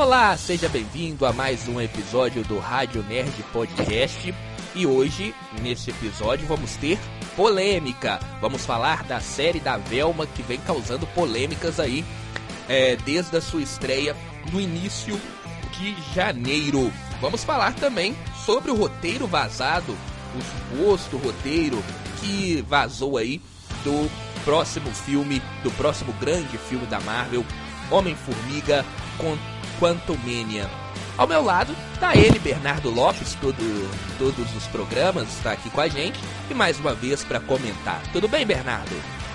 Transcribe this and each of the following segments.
Olá, seja bem-vindo a mais um episódio do Rádio Nerd Podcast. E hoje, neste episódio, vamos ter polêmica. Vamos falar da série da Velma que vem causando polêmicas aí é, desde a sua estreia no início de janeiro. Vamos falar também sobre o roteiro vazado, o suposto roteiro que vazou aí do próximo filme, do próximo grande filme da Marvel, Homem-Formiga com Quantumania. Ao meu lado tá ele, Bernardo Lopes, todo, todos os programas, está aqui com a gente e mais uma vez para comentar. Tudo bem, Bernardo?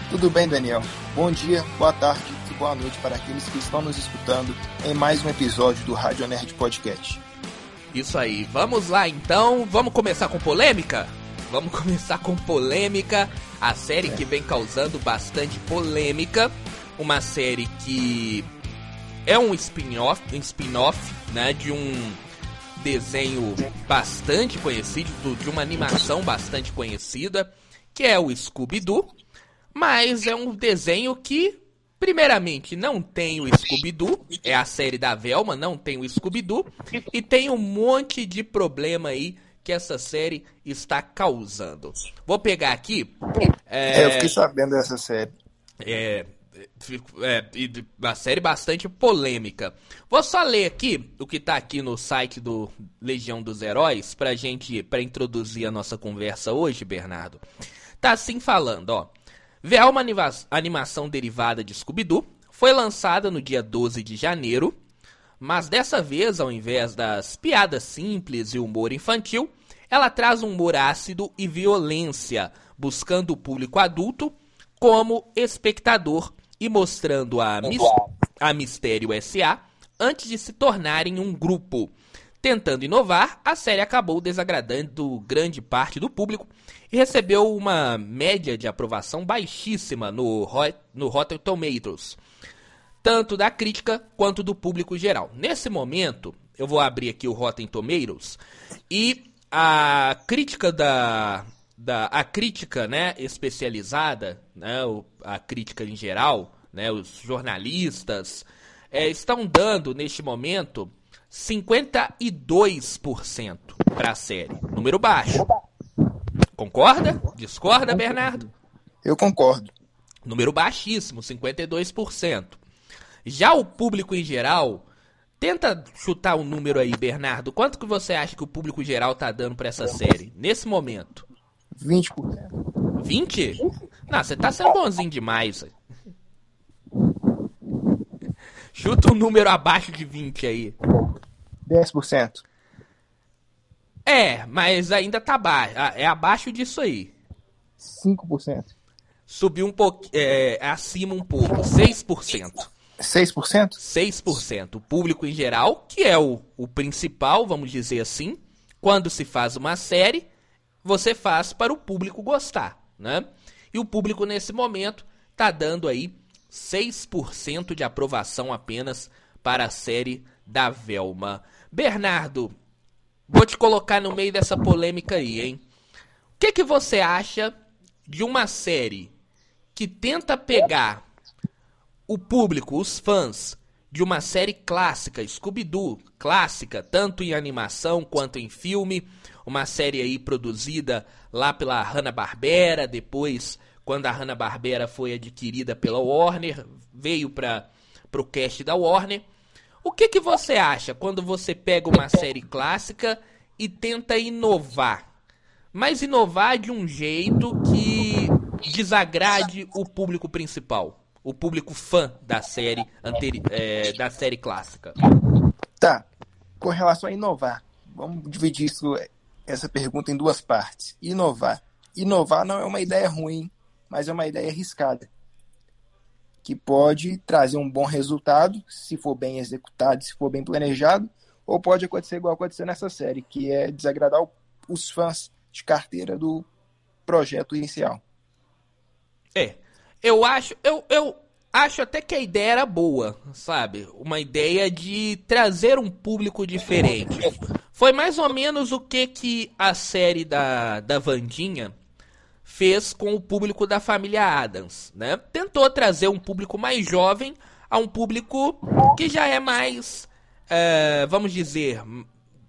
Tudo bem, Daniel. Bom dia, boa tarde e boa noite para aqueles que estão nos escutando em mais um episódio do Rádio Nerd Podcast. Isso aí, vamos lá então, vamos começar com polêmica? Vamos começar com polêmica, a série é. que vem causando bastante polêmica, uma série que é um spin-off, um spin-off, né, de um desenho bastante conhecido, de uma animação bastante conhecida, que é o Scooby-Doo, mas é um desenho que Primeiramente, não tem o Scooby-Doo, é a série da Velma, não tem o Scooby-Doo, e tem um monte de problema aí que essa série está causando. Vou pegar aqui. É, é eu fiquei sabendo dessa série. É, é, uma série bastante polêmica. Vou só ler aqui o que está aqui no site do Legião dos Heróis pra gente, para introduzir a nossa conversa hoje, Bernardo. Tá assim falando, ó. Velma animação derivada de Scooby-Doo foi lançada no dia 12 de janeiro, mas dessa vez, ao invés das piadas simples e humor infantil, ela traz um humor ácido e violência, buscando o público adulto como espectador e mostrando a, mis a Mistério S.A. antes de se tornarem um grupo. Tentando inovar, a série acabou desagradando grande parte do público e recebeu uma média de aprovação baixíssima no, no Rotten Tomatoes, tanto da crítica quanto do público geral. Nesse momento, eu vou abrir aqui o Rotten Tomatoes e a crítica da, da a crítica, né, especializada, né, a crítica em geral, né, os jornalistas é, estão dando neste momento 52% para a série, número baixo. Concorda? Discorda, Bernardo? Eu concordo. Número baixíssimo, 52%. Já o público em geral, tenta chutar um número aí, Bernardo. Quanto que você acha que o público geral tá dando para essa série nesse momento? 20%. 20? Não, você tá sendo bonzinho demais. Chuta um número abaixo de 20 aí. 10%. É, mas ainda tá baixo. Ah, é abaixo disso aí. 5%. Subiu um pouco. É, acima um pouco. 6%. 6%? 6%. O público em geral, que é o, o principal, vamos dizer assim, quando se faz uma série, você faz para o público gostar, né? E o público nesse momento tá dando aí 6% de aprovação apenas para a série da Velma. Bernardo, Vou te colocar no meio dessa polêmica aí, hein? O que, que você acha de uma série que tenta pegar o público, os fãs, de uma série clássica, Scooby-Doo, clássica, tanto em animação quanto em filme, uma série aí produzida lá pela Hanna-Barbera, depois, quando a Hanna-Barbera foi adquirida pela Warner, veio para o cast da Warner. O que, que você acha quando você pega uma série clássica e tenta inovar? Mas inovar de um jeito que desagrade o público principal, o público fã da série anteri é, da série clássica. Tá. Com relação a inovar, vamos dividir isso, essa pergunta em duas partes. Inovar. Inovar não é uma ideia ruim, mas é uma ideia arriscada que pode trazer um bom resultado, se for bem executado, se for bem planejado, ou pode acontecer igual aconteceu nessa série, que é desagradar os fãs de carteira do projeto inicial. É, eu acho, eu, eu acho até que a ideia era boa, sabe? Uma ideia de trazer um público diferente. Foi mais ou menos o que que a série da, da Vandinha fez com o público da família Adams, né? Tentou trazer um público mais jovem a um público que já é mais é, vamos dizer,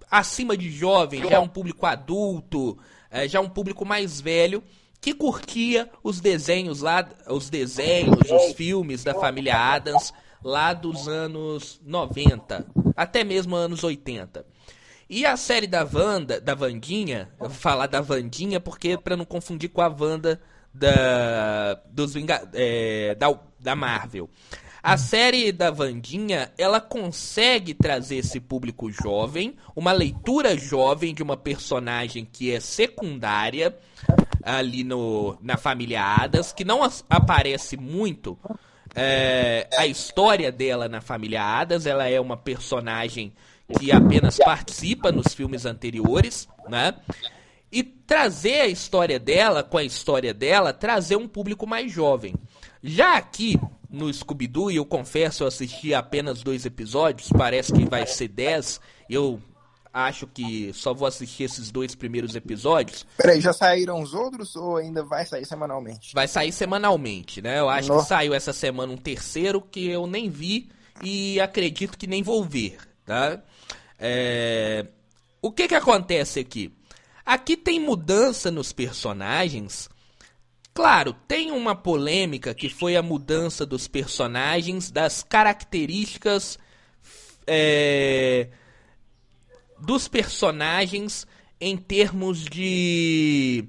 acima de jovem, já é um público adulto, é, já é um público mais velho que curtia os desenhos lá, os desenhos, os filmes da família Adams lá dos anos 90, até mesmo anos 80. E a série da Wanda, da Vandinha, eu vou falar da Vandinha porque para não confundir com a Wanda da dos Vinga, é, da, da Marvel. A série da Vandinha, ela consegue trazer esse público jovem, uma leitura jovem de uma personagem que é secundária ali no, na família Adas, que não aparece muito é, a história dela na família Adas. Ela é uma personagem que apenas participa nos filmes anteriores, né? E trazer a história dela com a história dela, trazer um público mais jovem. Já aqui no Scooby-Doo, e eu confesso, eu assisti apenas dois episódios, parece que vai ser dez. Eu acho que só vou assistir esses dois primeiros episódios. Peraí, já saíram os outros ou ainda vai sair semanalmente? Vai sair semanalmente, né? Eu acho que saiu essa semana um terceiro que eu nem vi e acredito que nem vou ver, tá? É... O que que acontece aqui? Aqui tem mudança nos personagens Claro, tem uma polêmica que foi a mudança dos personagens, das características é, dos personagens em termos de.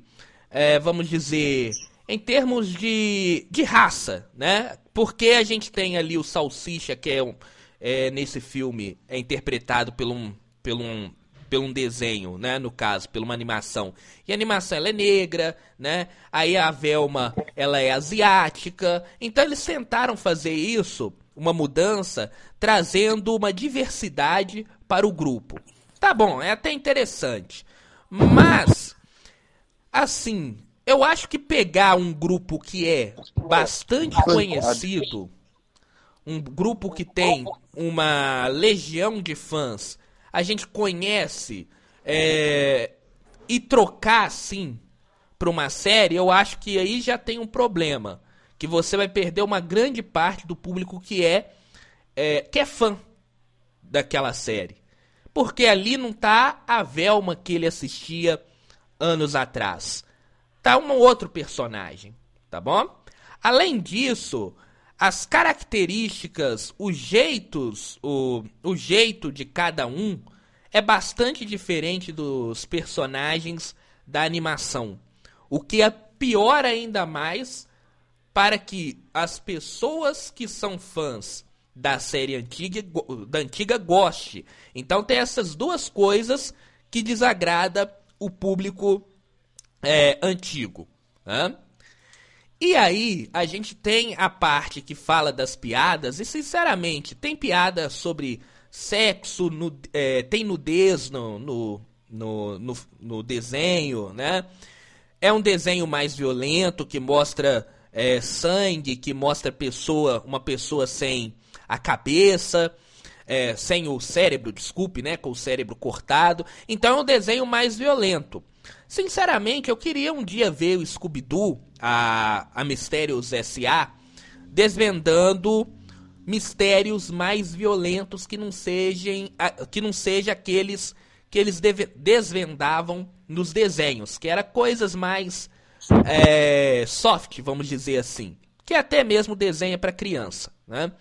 É, vamos dizer. Em termos de, de raça, né? Porque a gente tem ali o Salsicha, que é, um, é nesse filme, é interpretado por um, por um pelo um desenho, né, no caso, por uma animação. E a animação ela é negra, né? Aí a Velma, ela é asiática. Então eles tentaram fazer isso, uma mudança, trazendo uma diversidade para o grupo. Tá bom, é até interessante. Mas assim, eu acho que pegar um grupo que é bastante conhecido, um grupo que tem uma legião de fãs a gente conhece é, e trocar assim para uma série, eu acho que aí já tem um problema. Que você vai perder uma grande parte do público que é, é que é fã daquela série. Porque ali não tá a Velma que ele assistia anos atrás. Tá um outro personagem, tá bom? Além disso, as características, os jeitos, o, o jeito de cada um é bastante diferente dos personagens da animação. O que é pior ainda mais para que as pessoas que são fãs da série antiga, da antiga goste. Então tem essas duas coisas que desagrada o público é, antigo. Né? E aí, a gente tem a parte que fala das piadas, e sinceramente, tem piada sobre sexo, é, tem nudez no, no, no, no, no desenho, né? É um desenho mais violento, que mostra é, sangue, que mostra pessoa, uma pessoa sem a cabeça, é, sem o cérebro, desculpe, né? Com o cérebro cortado. Então é um desenho mais violento. Sinceramente, eu queria um dia ver o Scooby-Doo, a, a Mistérios S.A., desvendando mistérios mais violentos que não sejam que não seja aqueles que eles desvendavam nos desenhos, que era coisas mais é, soft, vamos dizer assim, que até mesmo desenha para criança, né?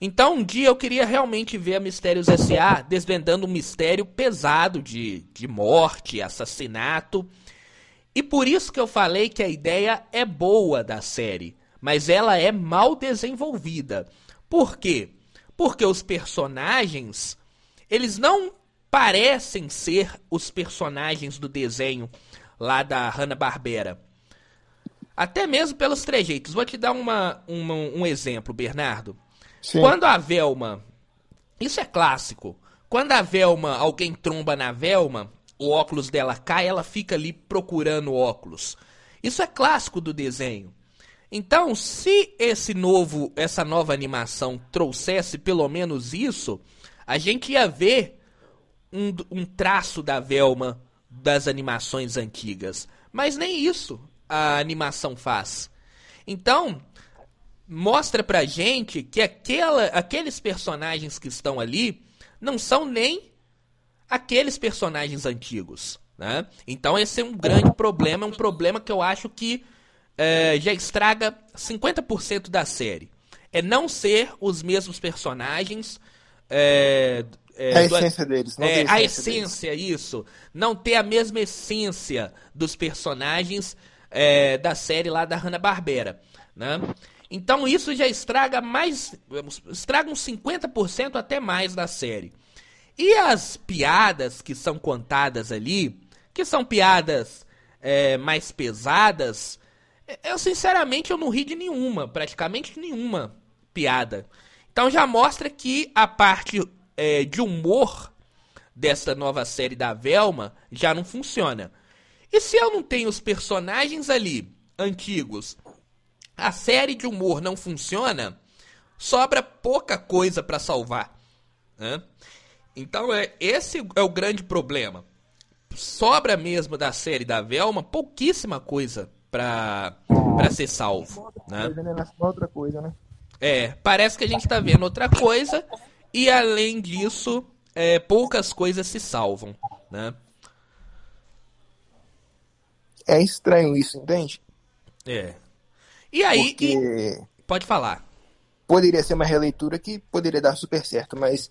Então um dia eu queria realmente ver a Mistérios S.A. desvendando um mistério pesado de, de morte, assassinato. E por isso que eu falei que a ideia é boa da série, mas ela é mal desenvolvida. Por quê? Porque os personagens, eles não parecem ser os personagens do desenho lá da Hanna-Barbera. Até mesmo pelos trejeitos. Vou te dar uma, uma um exemplo, Bernardo. Sim. Quando a Velma. Isso é clássico. Quando a Velma, alguém tromba na Velma, o óculos dela cai, ela fica ali procurando óculos. Isso é clássico do desenho. Então, se esse novo, essa nova animação trouxesse pelo menos isso, a gente ia ver um, um traço da Velma das animações antigas. Mas nem isso a animação faz. Então, mostra pra gente que aquela, aqueles personagens que estão ali não são nem aqueles personagens antigos. Né? Então esse é um grande problema, um problema que eu acho que é, já estraga 50% da série. É não ser os mesmos personagens. É, é, a essência deles. Não é, a essência, deles. isso. Não ter a mesma essência dos personagens é, da série lá da Hanna-Barbera. Né? Então isso já estraga mais. Estraga uns 50% até mais da série. E as piadas que são contadas ali, que são piadas é, mais pesadas, eu sinceramente eu não ri de nenhuma, praticamente nenhuma piada. Então já mostra que a parte é, de humor dessa nova série da Velma já não funciona. E se eu não tenho os personagens ali antigos, a série de humor não funciona, sobra pouca coisa para salvar. Né? Então é esse é o grande problema. Sobra mesmo da série da Velma pouquíssima coisa para para ser salvo, né? né? Outra coisa, né? É, parece que a gente tá vendo outra coisa e além disso, é, poucas coisas se salvam, né? É estranho isso, entende? É. E aí, e... pode falar. Poderia ser uma releitura que poderia dar super certo, mas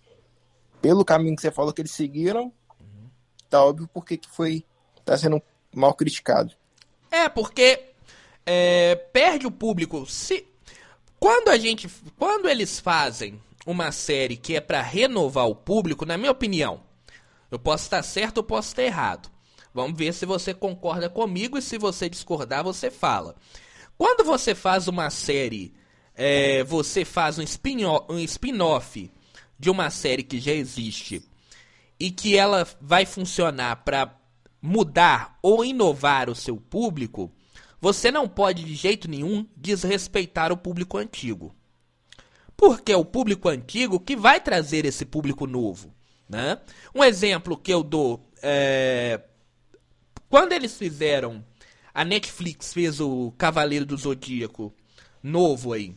pelo caminho que você falou que eles seguiram, uhum. tá óbvio porque que foi tá sendo mal criticado. É, porque é, perde o público. Se quando a gente, quando eles fazem uma série que é para renovar o público, na minha opinião, eu posso estar certo ou posso estar errado. Vamos ver se você concorda comigo e se você discordar, você fala. Quando você faz uma série, é, você faz um spin-off um spin de uma série que já existe e que ela vai funcionar para mudar ou inovar o seu público, você não pode de jeito nenhum desrespeitar o público antigo. Porque é o público antigo que vai trazer esse público novo. Né? Um exemplo que eu dou é. Quando eles fizeram. A Netflix fez o Cavaleiro do Zodíaco novo aí.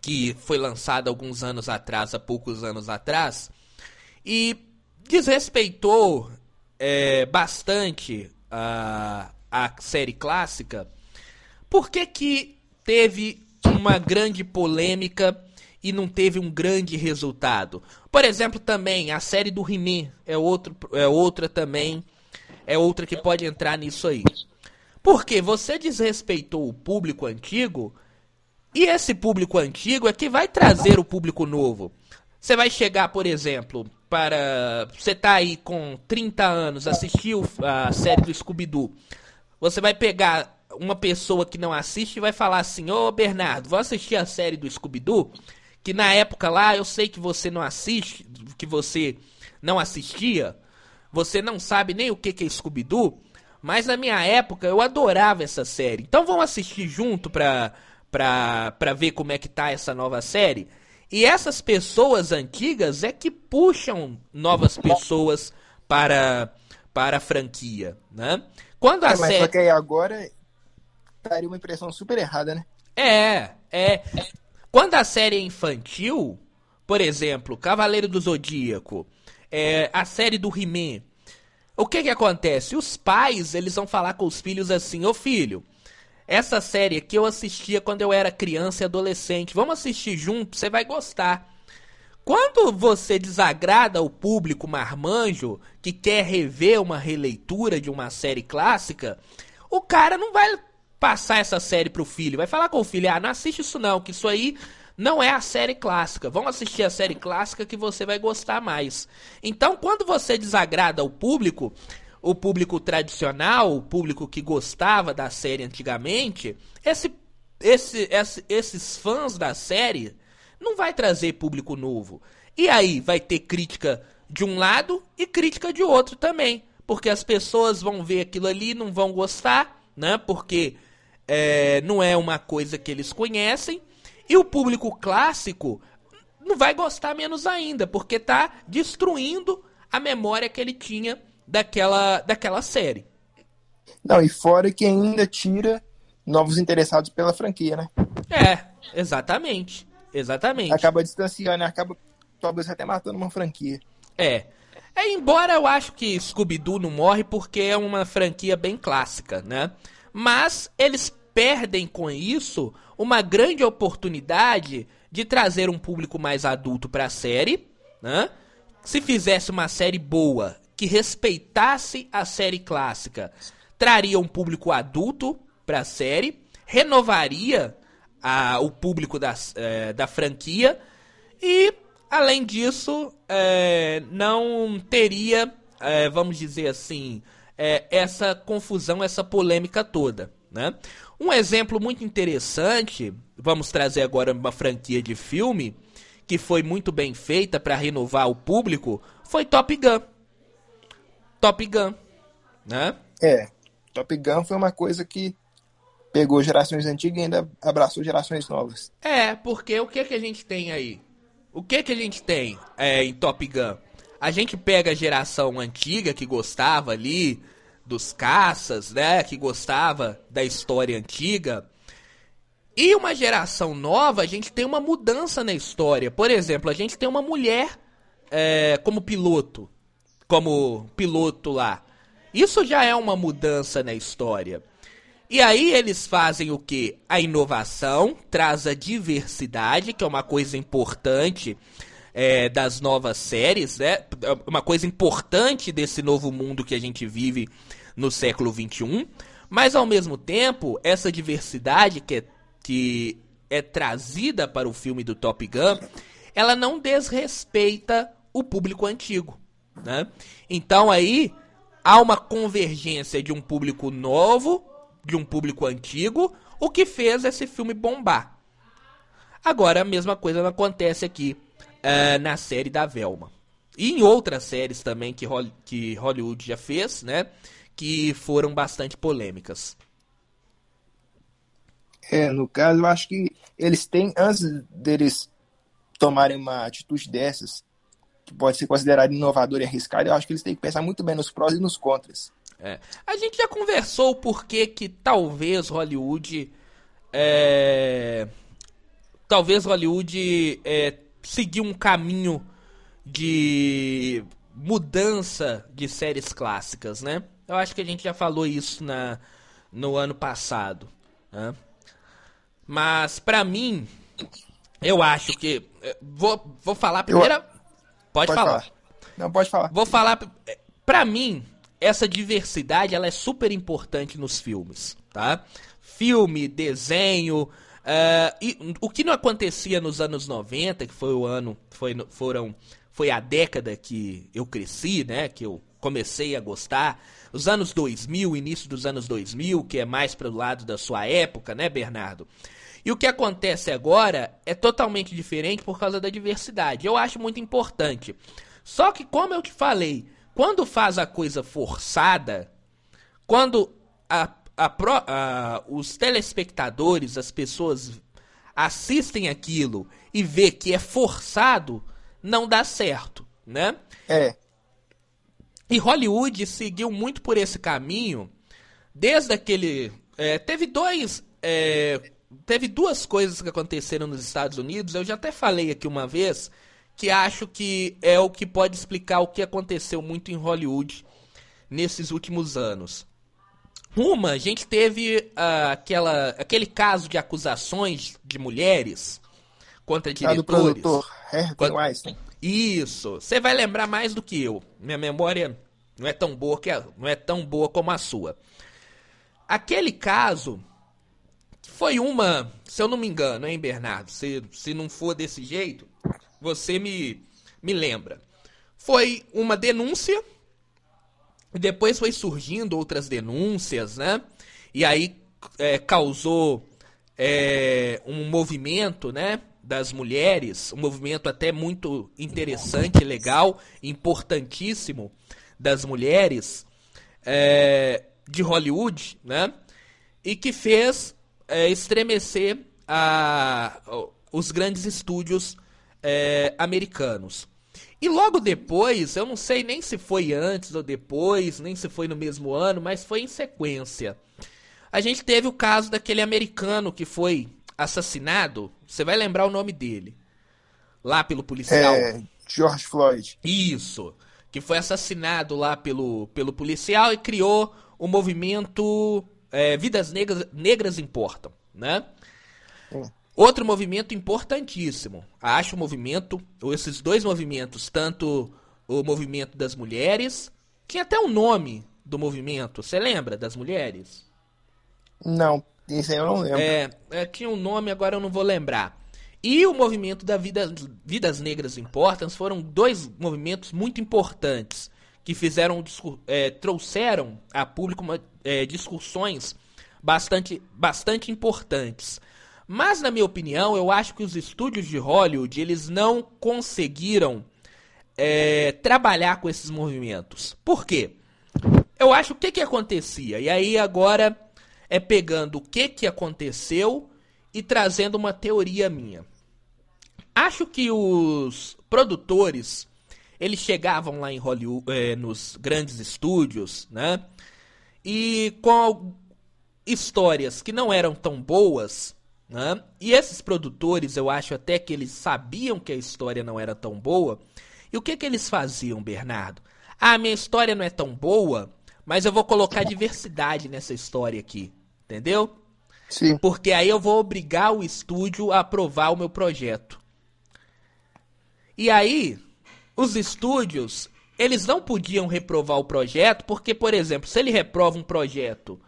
Que foi lançado alguns anos atrás, há poucos anos atrás. E desrespeitou é, bastante a, a série clássica, por que, que teve uma grande polêmica e não teve um grande resultado? Por exemplo, também a série do He-Man é, é outra também, é outra que pode entrar nisso aí. Porque você desrespeitou o público antigo e esse público antigo é que vai trazer o público novo. Você vai chegar, por exemplo, para. Você tá aí com 30 anos, assistiu a série do Scooby-Doo. Você vai pegar uma pessoa que não assiste e vai falar assim: Ô Bernardo, vou assistir a série do Scooby-Doo. Que na época lá eu sei que você não assiste, que você não assistia. Você não sabe nem o que, que é Scooby-Doo. Mas na minha época eu adorava essa série. Então vamos assistir junto pra, pra, pra ver como é que tá essa nova série. E essas pessoas antigas é que puxam novas pessoas para, para a franquia, né? Quando a é, mas série... só que aí agora daria uma impressão super errada, né? É, é. Quando a série é infantil, por exemplo, Cavaleiro do Zodíaco, é, a série do He-Man, o que que acontece? Os pais, eles vão falar com os filhos assim, ô filho, essa série aqui eu assistia quando eu era criança e adolescente, vamos assistir junto, você vai gostar. Quando você desagrada o público marmanjo que quer rever uma releitura de uma série clássica, o cara não vai passar essa série pro filho, vai falar com o filho: "Ah, não assiste isso não, que isso aí não é a série clássica. Vamos assistir a série clássica que você vai gostar mais". Então, quando você desagrada o público, o público tradicional, o público que gostava da série antigamente, esse, esse, esse esses fãs da série não vai trazer público novo. E aí vai ter crítica de um lado e crítica de outro também. Porque as pessoas vão ver aquilo ali não vão gostar, né? Porque é, não é uma coisa que eles conhecem. E o público clássico não vai gostar menos ainda, porque tá destruindo a memória que ele tinha daquela, daquela série. Não, e fora que ainda tira novos interessados pela franquia, né? É, exatamente. Exatamente. Acaba distanciando, acaba talvez até matando uma franquia. É. é. Embora eu acho que Scooby-Doo não morre porque é uma franquia bem clássica, né? Mas eles perdem com isso uma grande oportunidade de trazer um público mais adulto para a série, né? Se fizesse uma série boa que respeitasse a série clássica, traria um público adulto para a série, renovaria a, o público da, é, da franquia e, além disso, é, não teria, é, vamos dizer assim, é, essa confusão, essa polêmica toda. Né? Um exemplo muito interessante, vamos trazer agora uma franquia de filme que foi muito bem feita para renovar o público, foi Top Gun. Top Gun, né? É, Top Gun foi uma coisa que pegou gerações antigas e ainda abraçou gerações novas. É, porque o que que a gente tem aí? O que que a gente tem é, em Top Gun? A gente pega a geração antiga que gostava ali dos caças, né? Que gostava da história antiga. E uma geração nova, a gente tem uma mudança na história. Por exemplo, a gente tem uma mulher é, como piloto. Como piloto lá. Isso já é uma mudança na história. E aí eles fazem o que? A inovação, traz a diversidade, que é uma coisa importante é, das novas séries, né? Uma coisa importante desse novo mundo que a gente vive no século XXI. Mas ao mesmo tempo, essa diversidade que é, que é trazida para o filme do Top Gun, ela não desrespeita o público antigo, né? Então aí há uma convergência de um público novo de um público antigo, o que fez esse filme bombar. Agora a mesma coisa acontece aqui uh, na série da Velma. E em outras séries também que, que Hollywood já fez, né? Que foram bastante polêmicas. É, no caso, eu acho que eles têm, antes deles tomarem uma atitude dessas, que pode ser considerada inovadora e arriscada, eu acho que eles têm que pensar muito bem nos prós e nos contras. É. A gente já conversou o porquê que talvez Hollywood. É, talvez Hollywood é, seguiu um caminho de mudança de séries clássicas, né? Eu acho que a gente já falou isso na, no ano passado. Né? Mas, pra mim, eu acho que. É, vou, vou falar primeiro. Pode, pode falar. falar. Não, pode falar. Vou falar. Pra mim, essa diversidade ela é super importante nos filmes, tá? Filme, desenho, uh, e, o que não acontecia nos anos 90, que foi o ano, foi, foram, foi a década que eu cresci, né? Que eu comecei a gostar. Os anos 2000, início dos anos 2000, que é mais para o lado da sua época, né, Bernardo? E o que acontece agora é totalmente diferente por causa da diversidade. Eu acho muito importante. Só que, como eu te falei, quando faz a coisa forçada, quando a, a, a, os telespectadores, as pessoas assistem aquilo e vê que é forçado, não dá certo, né? É. E Hollywood seguiu muito por esse caminho, desde aquele. É, teve dois. É, teve duas coisas que aconteceram nos Estados Unidos, eu já até falei aqui uma vez, que acho que é o que pode explicar o que aconteceu muito em Hollywood nesses últimos anos. Uma, a gente teve uh, aquela, aquele caso de acusações de mulheres contra diretores. Ah, do Weinstein. Isso. Você vai lembrar mais do que eu. Minha memória não é tão boa que a, não é tão boa como a sua. Aquele caso foi uma, se eu não me engano, hein, Bernardo? Se, se não for desse jeito, você me, me lembra. Foi uma denúncia, e depois foi surgindo outras denúncias, né? E aí é, causou é, um movimento, né? Das mulheres, um movimento até muito interessante, legal, importantíssimo das mulheres é, de Hollywood, né? E que fez é, estremecer a, os grandes estúdios é, americanos. E logo depois, eu não sei nem se foi antes ou depois, nem se foi no mesmo ano, mas foi em sequência. A gente teve o caso daquele americano que foi assassinado. Você vai lembrar o nome dele. Lá pelo policial. É, George Floyd. Isso. Que foi assassinado lá pelo, pelo policial e criou o movimento é, Vidas Negras, Negras Importam, né? Outro movimento importantíssimo. Acho o movimento, ou esses dois movimentos, tanto o movimento das mulheres, tinha até o nome do movimento, você lembra das mulheres? Não, isso eu não lembro. É, é, tinha um nome, agora eu não vou lembrar. E o movimento da vida, Vidas Negras Importam foram dois movimentos muito importantes que fizeram é, trouxeram a público uma, é, discussões bastante, bastante importantes. Mas na minha opinião, eu acho que os estúdios de Hollywood eles não conseguiram é, trabalhar com esses movimentos. Por quê? Eu acho o que que acontecia. E aí agora é pegando o que que aconteceu e trazendo uma teoria minha. Acho que os produtores eles chegavam lá em Hollywood, é, nos grandes estúdios, né? E com histórias que não eram tão boas, né? E esses produtores, eu acho até que eles sabiam que a história não era tão boa. E o que que eles faziam, Bernardo? Ah, minha história não é tão boa, mas eu vou colocar diversidade nessa história aqui, entendeu? Sim. Porque aí eu vou obrigar o estúdio a aprovar o meu projeto. E aí, os estúdios, eles não podiam reprovar o projeto, porque, por exemplo, se ele reprova um projeto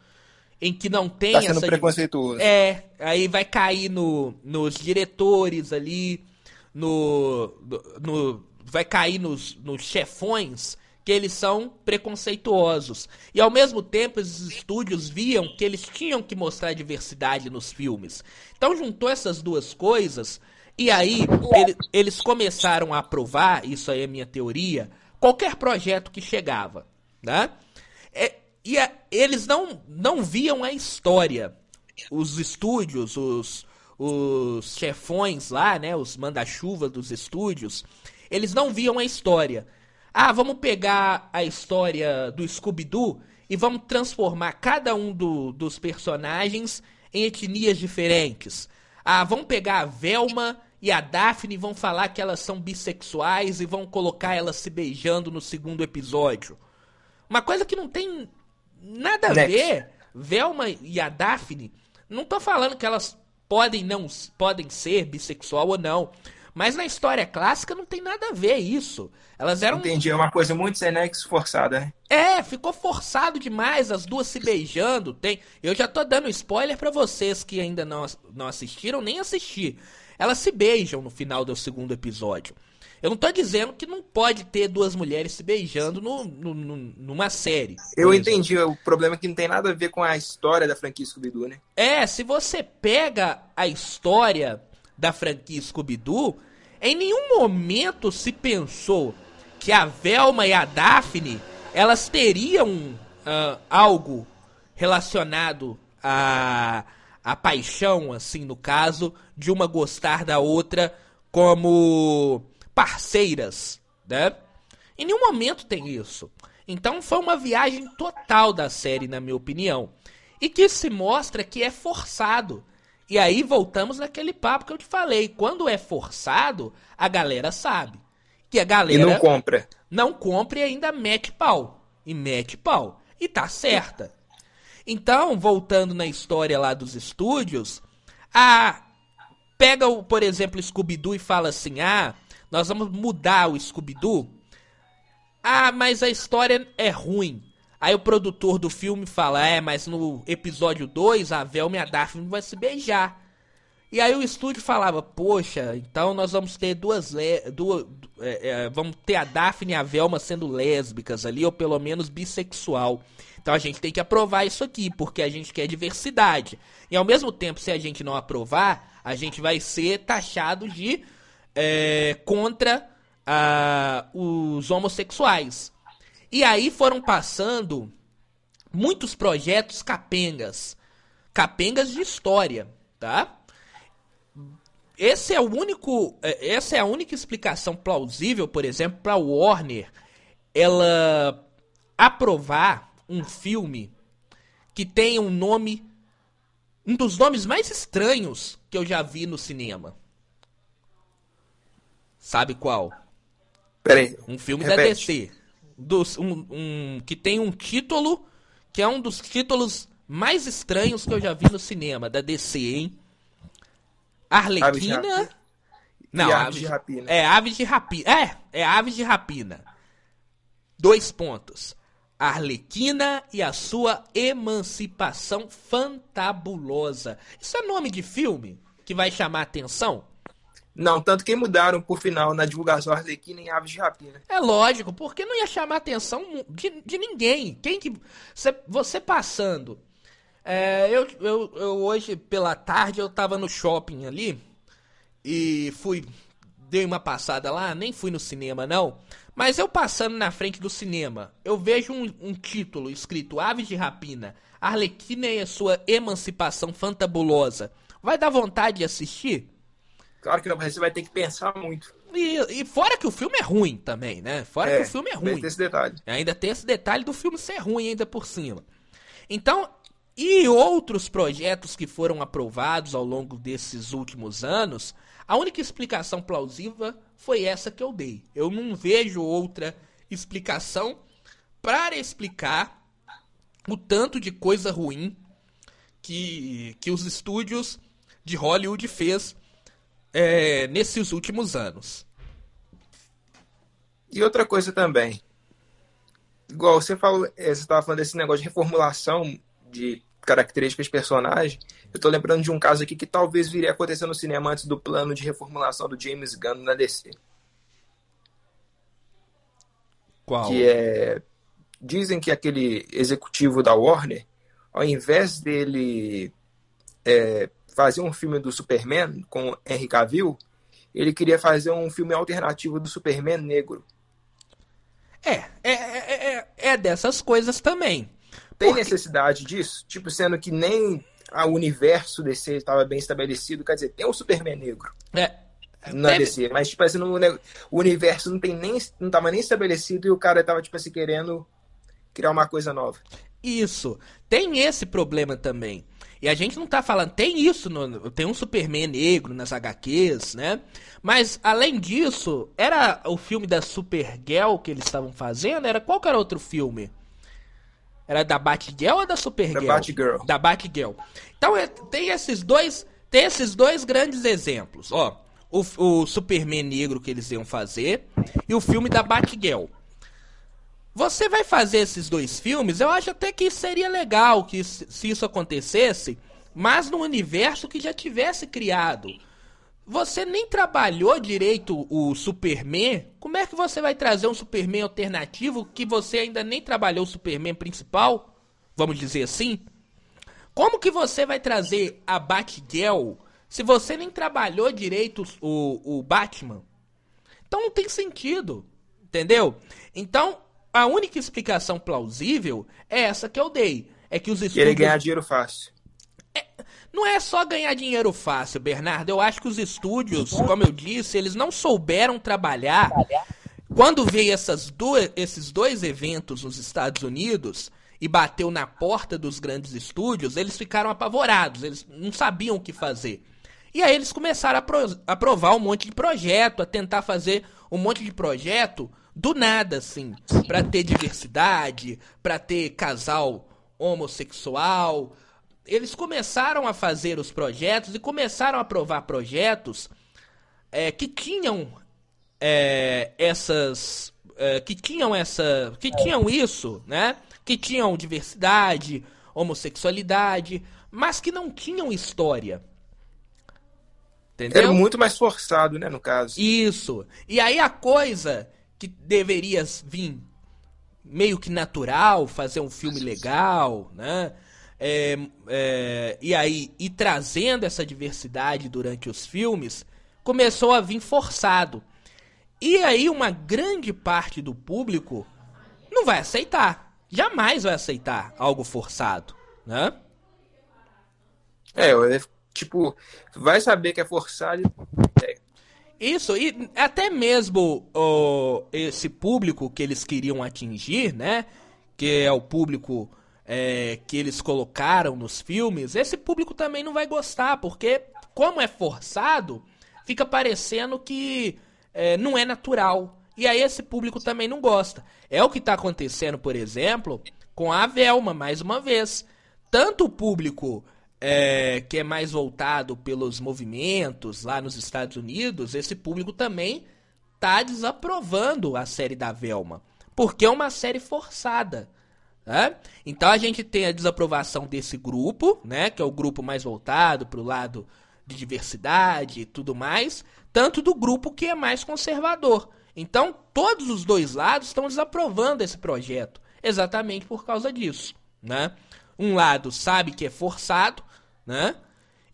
em que não tem tá sendo essa. preconceituoso. É, aí vai cair no, nos diretores ali, no, no. vai cair nos, nos chefões que eles são preconceituosos. E ao mesmo tempo, esses estúdios viam que eles tinham que mostrar diversidade nos filmes. Então juntou essas duas coisas e aí, ele, eles começaram a aprovar, isso aí é minha teoria, qualquer projeto que chegava, né? É, e a, eles não, não viam a história. Os estúdios, os, os chefões lá, né, os manda-chuva dos estúdios, eles não viam a história. Ah, vamos pegar a história do Scooby-Doo e vamos transformar cada um do, dos personagens em etnias diferentes. Ah, vão pegar a Velma e a Daphne vão falar que elas são bissexuais e vão colocar elas se beijando no segundo episódio. Uma coisa que não tem nada a Next. ver. Velma e a Daphne, não tô falando que elas podem não podem ser bissexual ou não. Mas na história clássica não tem nada a ver isso. Elas eram. Entendi, é uma coisa muito sem nexo forçada, né? É, ficou forçado demais, as duas se beijando. Tem. Eu já tô dando spoiler para vocês que ainda não, não assistiram, nem assistir. Elas se beijam no final do segundo episódio. Eu não tô dizendo que não pode ter duas mulheres se beijando no, no, no numa série. Eu entendi. O problema é que não tem nada a ver com a história da franquia Scooby-Doo, né? É, se você pega a história da franquia Scooby-Doo, em nenhum momento se pensou que a Velma e a Daphne elas teriam uh, algo relacionado a a paixão, assim, no caso, de uma gostar da outra como parceiras, né? Em nenhum momento tem isso. Então foi uma viagem total da série, na minha opinião. E que se mostra que é forçado. E aí voltamos naquele papo que eu te falei. Quando é forçado, a galera sabe. Que a galera. E não compra. Não compra e ainda mete pau. E mete pau. E tá certa. Então, voltando na história lá dos estúdios, a pega, o, por exemplo, o Scooby-Doo e fala assim: "Ah, nós vamos mudar o Scooby-Doo". Ah, mas a história é ruim. Aí o produtor do filme fala: "É, mas no episódio 2 a Velma e a Daphne vão se beijar". E aí o estúdio falava, poxa, então nós vamos ter duas, duas é, é, vamos ter a Daphne e a Velma sendo lésbicas ali, ou pelo menos bissexual. Então a gente tem que aprovar isso aqui, porque a gente quer diversidade. E ao mesmo tempo, se a gente não aprovar, a gente vai ser taxado de é, contra os homossexuais. E aí foram passando muitos projetos capengas. Capengas de história, tá? Esse é o único, é, essa é a única explicação plausível, por exemplo, para Warner ela aprovar um filme que tem um nome. Um dos nomes mais estranhos que eu já vi no cinema. Sabe qual? Peraí. Um filme repete. da DC. Dos, um, um, que tem um título que é um dos títulos mais estranhos que eu já vi no cinema, da DC, hein? Arlequina. Não, E Aves de Rapina. É, Aves de Rapina. É, é Aves de Rapina. Dois pontos. Arlequina e a sua emancipação fantabulosa. Isso é nome de filme que vai chamar atenção? Não, tanto que mudaram por final na divulgação Arlequina em Aves de Rapina. É lógico, porque não ia chamar atenção de, de ninguém. Quem que. Você, você passando. É, eu, eu, eu hoje, pela tarde, eu tava no shopping ali e fui. Dei uma passada lá, nem fui no cinema não. Mas eu passando na frente do cinema, eu vejo um, um título escrito Aves de Rapina, Arlequina e a sua emancipação fantabulosa. Vai dar vontade de assistir? Claro que não, mas você vai ter que pensar muito. E, e fora que o filme é ruim também, né? Fora que o filme é ruim. ter esse detalhe. Ainda tem esse detalhe do filme ser ruim ainda por cima. Então, e outros projetos que foram aprovados ao longo desses últimos anos, a única explicação plausível foi essa que eu dei. Eu não vejo outra explicação para explicar o tanto de coisa ruim que, que os estúdios de Hollywood fez é, nesses últimos anos. E outra coisa também. Igual você falou, eh, você estava falando desse negócio de reformulação de características de personagem. Eu tô lembrando de um caso aqui que talvez viria a acontecer no cinema antes do plano de reformulação do James Gunn na DC. Qual? Que é. Dizem que aquele executivo da Warner, ao invés dele é, fazer um filme do Superman com Henry Cavill, ele queria fazer um filme alternativo do Superman negro. É, é, é, é, é dessas coisas também. Tem Porque- necessidade disso? Tipo, sendo que nem o universo DC estava bem estabelecido. Quer dizer, tem o Superman negro É, na teve- DC, mas tipo assim, no, o universo não tem nem não tava nem estabelecido e o cara tava tipo assim querendo criar uma coisa nova. Isso. Tem esse problema também. E a gente não tá falando. Tem isso, no- tem um Superman negro nas HQs, né? Mas, além disso, era o filme da Supergirl que eles estavam fazendo? Era qual que era outro filme? Era da Batgirl ou da Supergirl? Da Batgirl. Da Batgirl. Então, é- tem esses dois. Tem esses dois grandes exemplos. Ó, o, o Superman negro que eles iam fazer e o filme da Batgirl. Você vai fazer esses dois filmes, eu acho até que seria legal que se isso acontecesse, mas no universo que já tivesse criado. Você nem trabalhou direito o Superman. Como é que você vai trazer um Superman alternativo que você ainda nem trabalhou o Superman principal? Vamos dizer assim? Como que você vai trazer a Batgirl se você nem trabalhou direito o, o Batman? Então não tem sentido, entendeu? Então a única explicação plausível é essa que eu dei, é que os E ele estúdios ganhar dinheiro fácil. não é só ganhar dinheiro fácil, Bernardo. Eu acho que os estúdios, como eu disse, eles não souberam trabalhar. Quando veio essas duas, esses dois eventos nos Estados Unidos e bateu na porta dos grandes estúdios, eles ficaram apavorados. Eles não sabiam o que fazer. E aí eles começaram a pro- aprovar um monte de projeto, a tentar fazer um monte de projeto do nada, assim, Pra ter diversidade, pra ter casal homossexual. Eles começaram a fazer os projetos e começaram a aprovar projetos é, que tinham é, essas é, que tinham essa que tinham isso né que tinham diversidade homossexualidade mas que não tinham história entendeu Era muito mais forçado, né, no caso. isso e aí a coisa que deveria vir meio que natural fazer um filme legal né É, é, e aí e trazendo essa diversidade durante os filmes começou a vir forçado e aí uma grande parte do público não vai aceitar. Jamais vai aceitar algo forçado, né? É, é, tipo, vai saber que é forçado. Isso, e até mesmo esse público que eles queriam atingir, né? Que é o público é, que eles colocaram nos filmes, esse público também não vai gostar, porque como é forçado, fica parecendo que é, não é natural. E aí esse público também não gosta. É o que está acontecendo, por exemplo, com a Velma, mais uma vez. Tanto o público é, que é mais voltado pelos movimentos lá nos Estados Unidos, esse público também tá desaprovando a série da Velma. Porque é uma série forçada. Né? Então a gente tem a desaprovação desse grupo, né, que é o grupo mais voltado para o lado de diversidade e tudo mais, tanto do grupo que é mais conservador. Então todos os dois lados estão desaprovando esse projeto, exatamente por causa disso. Né? Um lado sabe que é forçado, né?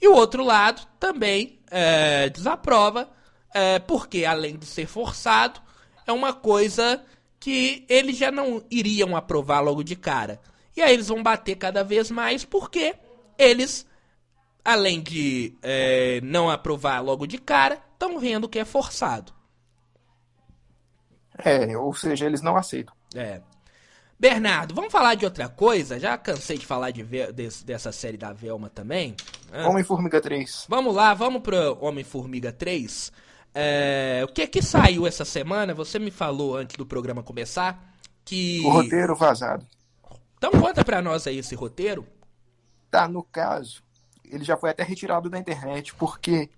e o outro lado também é, desaprova, é, porque além de ser forçado, é uma coisa que eles já não iriam aprovar logo de cara. E aí eles vão bater cada vez mais porque eles, além de é, não aprovar logo de cara, estão vendo que é forçado. É, ou seja, eles não aceitam. É. Bernardo, vamos falar de outra coisa? Já cansei de falar de, de dessa série da Velma também. Ah. Homem-Formiga 3. Vamos lá, vamos pro Homem-Formiga 3. É, o que é que saiu essa semana? Você me falou antes do programa começar que. O roteiro vazado. Então conta pra nós aí esse roteiro. Tá, no caso, ele já foi até retirado da internet porque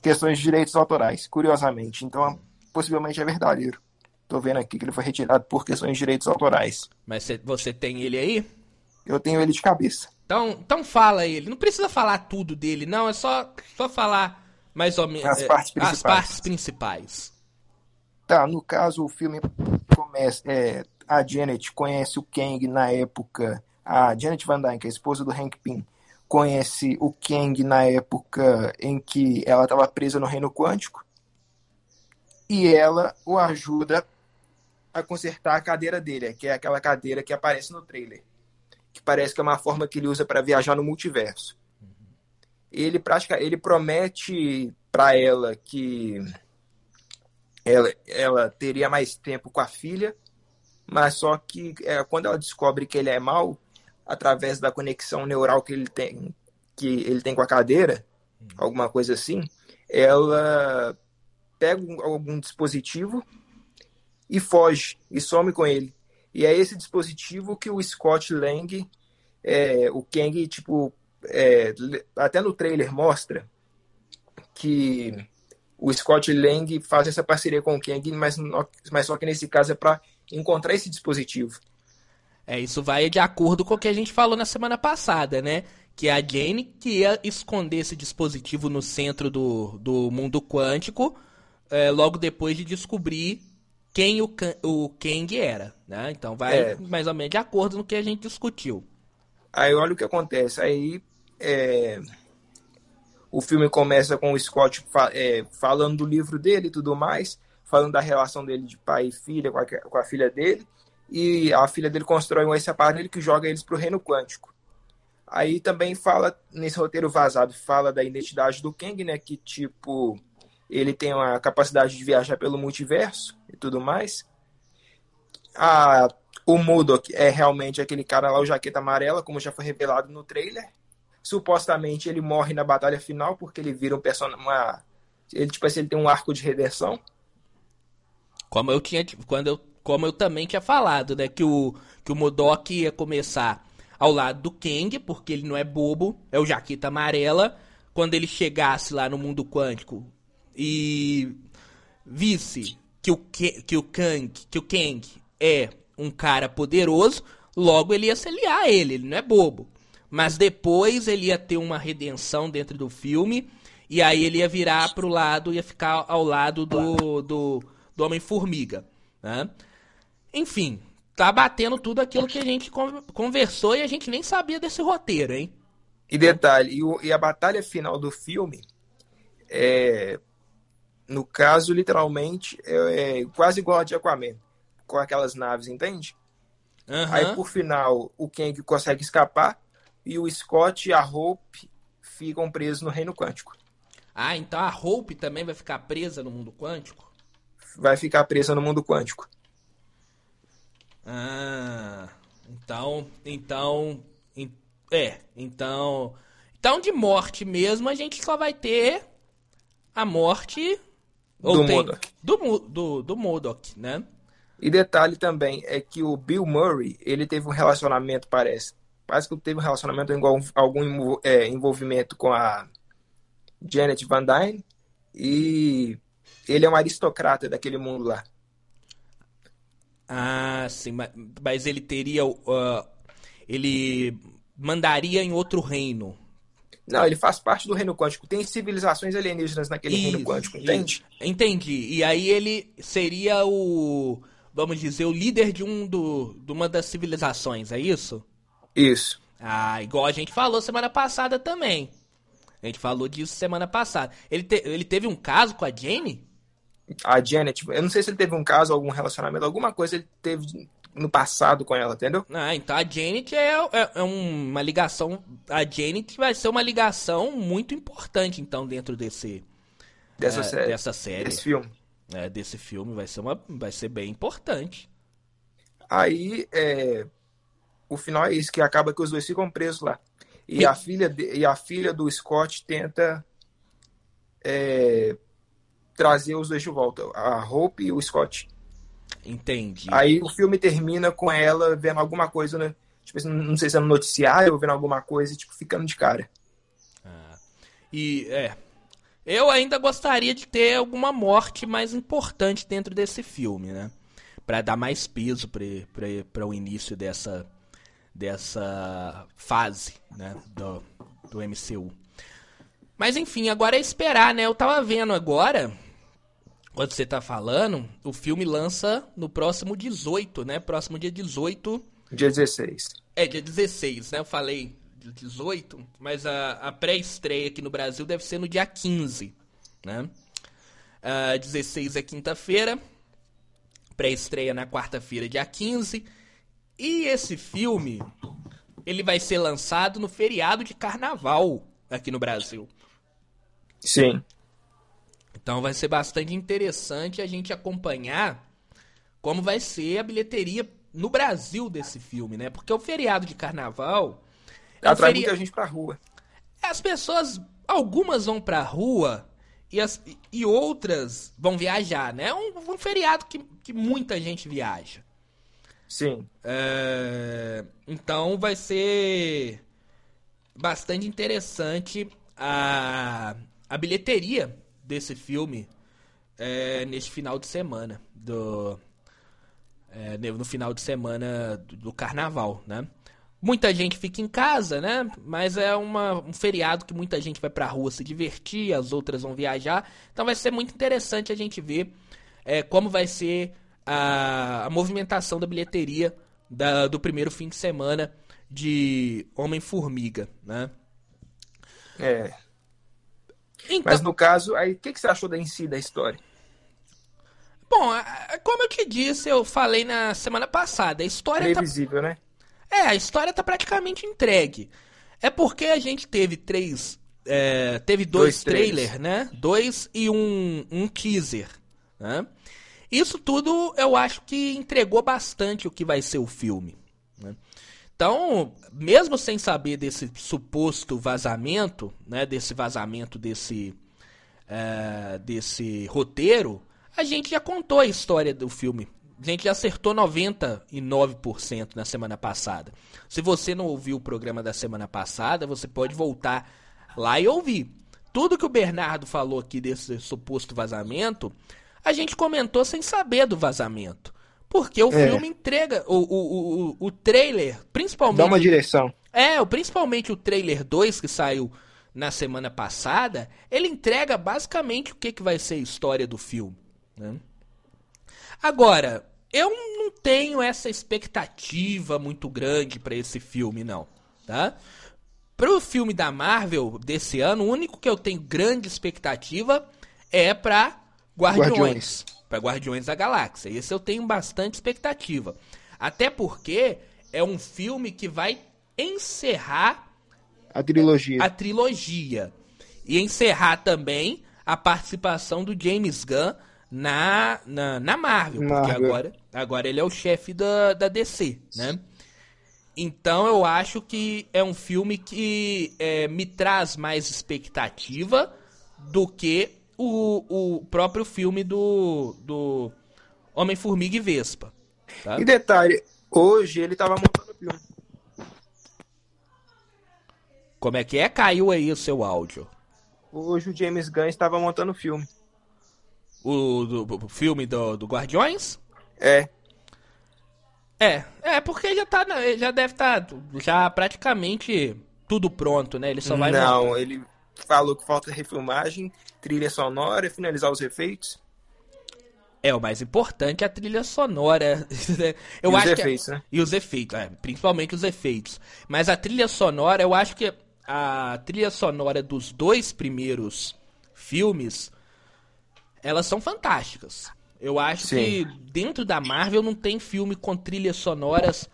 questões de direitos autorais, curiosamente. Então, possivelmente é verdadeiro. Tô vendo aqui que ele foi retirado por questões de direitos autorais. Mas você tem ele aí? Eu tenho ele de cabeça. Então, então fala ele. Não precisa falar tudo dele, não. É só, só falar mais ou menos. As partes principais. As partes principais. Tá, no caso, o filme começa. É, a Janet conhece o Kang na época. A Janet Van Dyke, a esposa do Hank Pym, conhece o Kang na época em que ela estava presa no reino quântico. E ela o ajuda a consertar a cadeira dele, que é aquela cadeira que aparece no trailer. Que parece que é uma forma que ele usa para viajar no multiverso ele pratica, ele promete para ela que ela, ela teria mais tempo com a filha, mas só que é, quando ela descobre que ele é mal, através da conexão neural que ele tem, que ele tem com a cadeira, alguma coisa assim, ela pega algum dispositivo e foge e some com ele. E é esse dispositivo que o Scott Lang, é, o Kang, tipo, é, até no trailer mostra que o Scott Lang faz essa parceria com o Kang, mas, mas só que nesse caso é para encontrar esse dispositivo. É, isso vai de acordo com o que a gente falou na semana passada, né? Que a Jane que ia esconder esse dispositivo no centro do, do mundo quântico, é, logo depois de descobrir quem o, o Kang era, né? Então vai é. mais ou menos de acordo no que a gente discutiu. Aí olha o que acontece. Aí é, o filme começa com o Scott fa é, falando do livro dele e tudo mais, falando da relação dele de pai e filha com a, com a filha dele, e a filha dele constrói um esse aparelho que joga eles para o reino quântico. Aí também fala, nesse roteiro vazado, fala da identidade do Kang, né? Que tipo, ele tem a capacidade de viajar pelo multiverso e tudo mais. O Mudok é realmente aquele cara lá, o jaqueta amarela, como já foi revelado no trailer. Supostamente ele morre na batalha final porque ele vira um personagem. Ele, tipo assim, ele tem um arco de redenção. Como eu tinha. Quando eu, como eu também tinha falado, né? Que o, que o Modok ia começar ao lado do Kang, porque ele não é bobo, é o Jaqueta Amarela. Quando ele chegasse lá no mundo quântico e visse que o, que o Kang, que o Kang é um cara poderoso, logo ele ia se aliar a ele, ele não é bobo. Mas depois ele ia ter uma redenção dentro do filme. E aí ele ia virar pro lado, ia ficar ao lado do, do, do Homem-Formiga. Né? Enfim, tá batendo tudo aquilo que a gente conversou e a gente nem sabia desse roteiro, hein? E detalhe, e a batalha final do filme é. No caso, literalmente, é, é quase igual a de Aquaman. Com aquelas naves, entende? Uhum. Aí, por final, o Kang consegue escapar e o Scott e a Hope ficam presos no reino quântico. Ah, então a Hope também vai ficar presa no mundo quântico? Vai ficar presa no mundo quântico. Ah, então, então, é, então, então de morte mesmo a gente só vai ter a morte Ou do tem- Modok. Do, do, do Modok, né? E detalhe também é que o Bill Murray, ele teve um relacionamento, parece. Parece que teve um relacionamento igual algum é, envolvimento com a Janet Van Dyne. E ele é um aristocrata daquele mundo lá. Ah, sim, mas, mas ele teria. ah, ele mandaria em outro reino. Não, ele faz parte do reino quântico. Tem civilizações alienígenas naquele reino Isso, quântico, entende? isso. Entendi. E aí ele seria o. Vamos dizer, o líder de um do, de uma das civilizações, é isso? Isso. Ah, igual a gente falou semana passada também. A gente falou disso semana passada. Ele, te- ele teve um caso com a Jane? A Janet, eu não sei se ele teve um caso, algum relacionamento, alguma coisa ele teve no passado com ela, entendeu? Ah, então a Janet é, é, é uma ligação. A Janet vai ser uma ligação muito importante, então, dentro desse, Dessa é, série. dessa série. Desse filme. É, desse filme. Vai ser, uma, vai ser bem importante. Aí, é, o final é isso, que acaba que os dois ficam presos lá. E Sim. a filha, de- e a filha do Scott tenta é, trazer os dois de volta, a Hope e o Scott. Entendi. Aí o filme termina com ela vendo alguma coisa, né? Tipo, assim, não sei se é no noticiário ou vendo alguma coisa, e, tipo, ficando de cara. E é. Eu ainda gostaria de ter alguma morte mais importante dentro desse filme, né? Pra dar mais peso para o início dessa, dessa fase, né? Do, do MCU. Mas enfim, agora é esperar, né? Eu tava vendo agora, quando você tá falando, o filme lança no próximo 18, né? Próximo dia 18 Dia 16. é, dia 16, né? Eu falei dia 18, mas a, a pré-estreia aqui no Brasil deve ser no dia 15, né? Ah, 16 é quinta-feira, pré-estreia na quarta-feira, dia 15. E esse filme, ele vai ser lançado no feriado de carnaval aqui no Brasil. Sim. Então vai ser bastante interessante a gente acompanhar como vai ser a bilheteria no Brasil desse filme, né? Porque o feriado de carnaval é um Atrai feri- muita gente pra rua. As pessoas, algumas vão pra rua e, as- e outras vão viajar, né? É um, um feriado que, que muita gente viaja. Sim. É, então vai ser bastante interessante a, a bilheteria desse filme é, neste final de semana do é, no final de semana do, carnaval, né? Muita gente fica em casa, né? Mas é uma, um feriado que muita gente vai pra rua se divertir, as outras vão viajar. Então vai ser muito interessante a gente ver é, como vai ser a, a movimentação da bilheteria da- do primeiro fim de semana de Homem-Formiga, né? É. Então, Mas no caso, aí o que, que você achou da em si da história? bom, a- a- como eu te disse, eu falei na semana passada, a história tá Previsível, né? É, a história tá praticamente entregue. É porque a gente teve três. é, teve dois, Dois trailers. trailers, né? Dois e um, um teaser. Né? Isso tudo eu acho que entregou bastante o que vai ser o filme. Então, mesmo sem saber desse suposto vazamento, né? Desse vazamento desse. é, desse roteiro, a gente já contou a história do filme. A gente já acertou 99% na semana passada. Se você não ouviu o programa da semana passada, você pode voltar lá e ouvir. Tudo que o Bernardo falou aqui desse suposto vazamento, a gente comentou sem saber do vazamento. Porque o É. filme entrega. O, o, o, o trailer, principalmente. Dá uma direção. É, principalmente o trailer 2 que saiu na semana passada, ele entrega basicamente o que, que vai ser a história do filme. né? Agora, eu não tenho essa expectativa muito grande pra esse filme, não. Tá? Pro filme da Marvel desse ano, o único que eu tenho grande expectativa é pra Guardiões. Guardiões. Pra Guardiões da Galáxia. Esse eu tenho bastante expectativa. Até porque é um filme que vai encerrar A trilogia. a trilogia. E encerrar também a participação do James Gunn na, na, na Marvel, Porque Marvel. agora, agora ele é o chefe da, da DC, né? Então eu acho que é um filme que é, me traz mais expectativa do que o, o próprio filme do, do Homem-Formiga e Vespa. Tá? E detalhe, hoje ele tava montando o filme. Como é que é? Caiu aí o seu áudio. Hoje o James Gunn estava montando o filme. O, do, o filme do, do Guardiões? É. É, é porque já tá, já deve estar já praticamente tudo pronto, né? Ele só vai Não, ele falou que falta refilmagem, trilha sonora, finalizar os efeitos. É, o mais importante é a trilha sonora. eu E os acho que efeitos, né? E os efeitos, é, principalmente os efeitos. Mas a trilha sonora, eu acho que a trilha sonora dos dois primeiros filmes, elas são fantásticas. Eu acho Sim. que dentro da Marvel não tem filme com trilhas sonoras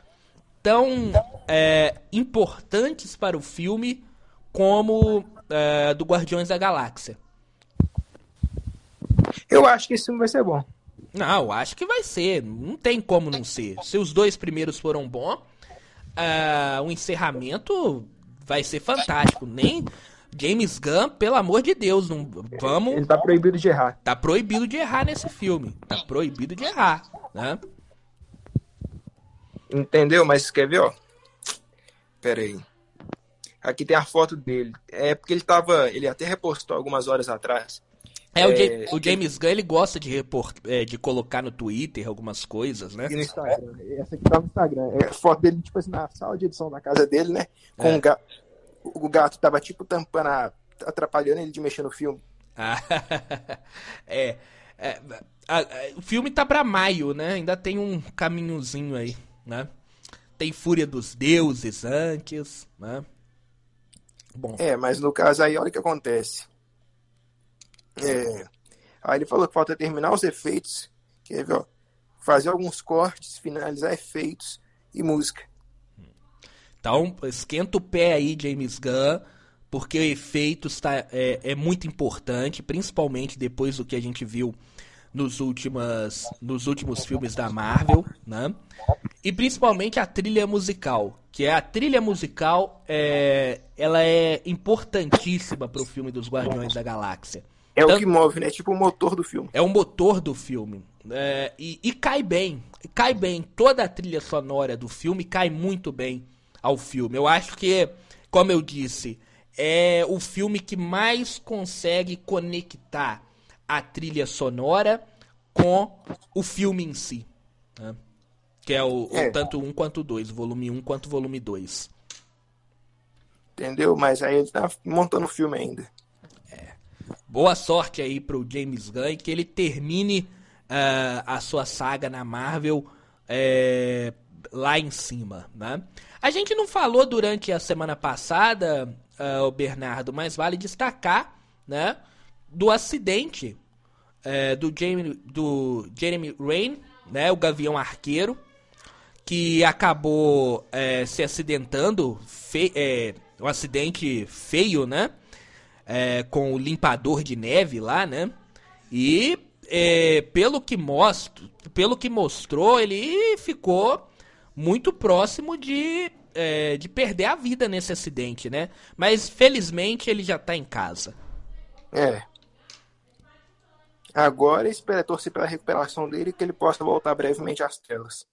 tão é, importantes para o filme como é, do Guardiões da Galáxia. Eu acho que esse filme vai ser bom. Não, eu acho que vai ser. Não tem como não ser. Se os dois primeiros foram bons, ah, o encerramento vai ser fantástico. Nem James Gunn, pelo amor de Deus, não vamos. Ele tá proibido de errar. Tá proibido de errar nesse filme. Tá proibido de errar, né? Entendeu? Mas quer ver, ó? Pera aí. Aqui tem a foto dele. É porque ele tava. Ele até repostou algumas horas atrás. É, o, É, Ja- o James Gunn, ele gosta de, report, é, de colocar no Twitter algumas coisas, né? E no Instagram. Essa aqui tá no Instagram. É foto dele, tipo assim, na sala de edição da casa dele, né? Com É. o gato. O gato tava, tipo, tampando a. atrapalhando ele de mexer no filme. Ah, é, é, a- a- o filme tá pra maio, né? Ainda tem um caminhozinho aí, né? Tem Fúria dos Deuses antes, né? Bom, É, mas no caso aí, olha o que acontece. É, aí ele falou que falta terminar os efeitos, quer ver, ó, fazer alguns cortes, finalizar efeitos e música. então esquenta o pé aí, James Gunn, porque o efeitos tá, é, é muito importante, principalmente depois do que a gente viu nos, últimas, nos últimos filmes da Marvel, né? E principalmente a trilha musical, que é a trilha musical, é, ela é importantíssima pro filme dos Guardiões da Galáxia. É o Tanto- que move, né? Tipo o motor do filme. É o motor do filme. É, e, e cai bem. Cai bem. Toda a trilha sonora do filme cai muito bem ao filme. Eu acho que, como eu disse, é o filme que mais consegue conectar a trilha sonora com o filme em si. né? Que é o, o É. tanto um quanto dois, volume 1 quanto volume 2. Entendeu? Mas aí ele tá montando o filme ainda. Boa sorte aí pro James Gunn e que ele termine ah, a sua saga na Marvel é, lá em cima, né? A gente não falou durante a semana passada, o Bernardo, mas vale destacar, né, do acidente é, do, Jamie, do Jeremy Rain, né, o Gavião Arqueiro, que acabou é, se acidentando, um acidente feio, né? É, com o limpador de neve lá, né? E é, pelo que mostro, pelo que mostrou, ele ficou muito próximo de, é, de perder a vida nesse acidente, né? Mas felizmente ele já tá em casa. É. Agora espera torcer pela recuperação dele e que ele possa voltar brevemente às telas.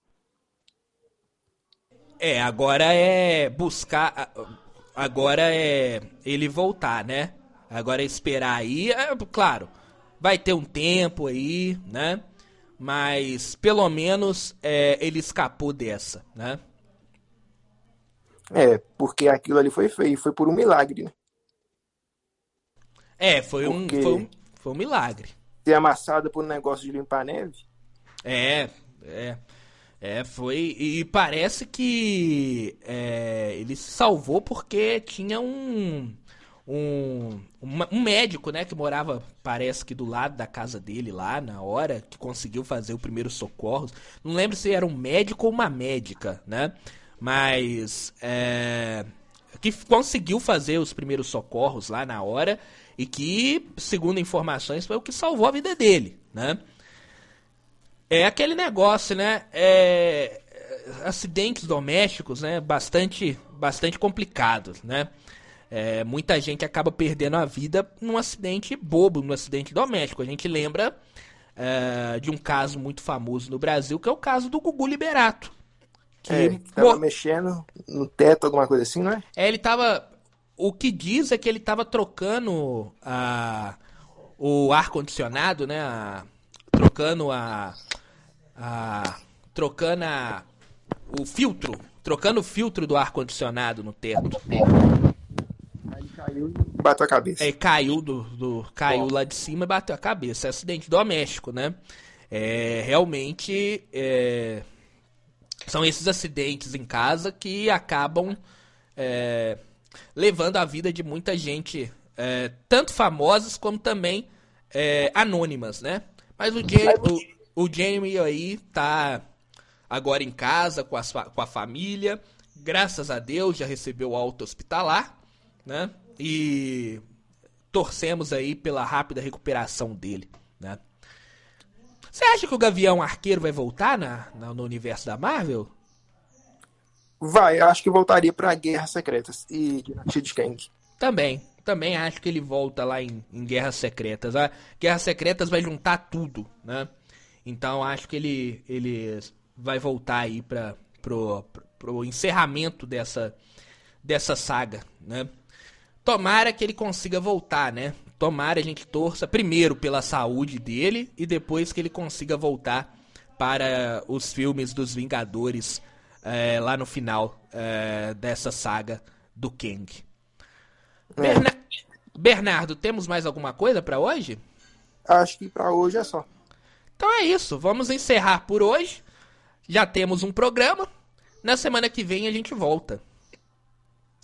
É, agora é buscar. Agora é ele voltar, né? Agora esperar aí. É, claro, vai ter um tempo aí, né? Mas pelo menos é, ele escapou dessa, né? É, porque aquilo ali foi feio, foi por um milagre, né? É, foi um, foi um, foi um milagre. Ser amassado por um negócio de limpar neve. É, é. É, foi. E parece que é, ele se salvou porque tinha um. Um, um médico, né, que morava, parece que do lado da casa dele lá na hora, que conseguiu fazer o primeiro socorro. Não lembro se era um médico ou uma médica, né? Mas. É, que conseguiu fazer os primeiros socorros lá na hora e que, segundo informações, foi o que salvou a vida dele, né? É aquele negócio, né? É, acidentes domésticos, né? Bastante, bastante complicados, né? É, muita gente acaba perdendo a vida num acidente bobo, num acidente doméstico. A gente lembra é, de um caso muito famoso no Brasil, que é o caso do Gugu Liberato. Que é, tava mexendo no teto, alguma coisa assim, não é? É, ele tava. O que diz é que ele tava trocando a, o ar-condicionado, né? A, trocando a, a. Trocando a, o filtro. Trocando o filtro do ar-condicionado no teto. Caiu e bateu a cabeça. É, caiu do, do caiu lá de cima e bateu a cabeça. É acidente doméstico, né? É, realmente é, são esses acidentes em casa que acabam é, levando a vida de muita gente, é, tanto famosas como também é, anônimas, né? Mas o, o, o Jamie aí tá agora em casa com a, com a família, graças a Deus já recebeu alta hospitalar, né? E torcemos aí pela rápida recuperação dele, né? Você acha que o Gavião Arqueiro vai voltar na, na, no universo da Marvel? Vai, eu acho que voltaria para Guerras Secretas e Dinastia Kang. Também, também acho que ele volta lá em, em Guerras Secretas. A Guerras Secretas vai juntar tudo, né? Então acho que ele, ele vai voltar aí para pro, pro, pro encerramento dessa, dessa saga, né? Tomara que ele consiga voltar, né? Tomara a gente torça primeiro pela saúde dele e depois que ele consiga voltar para os filmes dos Vingadores é, lá no final é, dessa saga do Kang. É. Berna Bernardo, temos mais alguma coisa para hoje? Acho que para hoje é só. Então é isso, vamos encerrar por hoje. Já temos um programa. Na semana que vem a gente volta.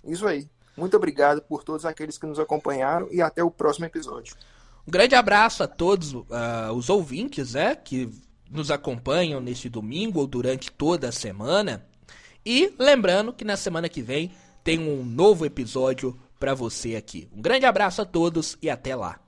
Isso aí. Muito obrigado por todos aqueles que nos acompanharam e até o próximo episódio. Um grande abraço a todos uh, os ouvintes né, que nos acompanham neste domingo ou durante toda a semana. E lembrando que na semana que vem tem um novo episódio para você aqui. Um grande abraço a todos e até lá.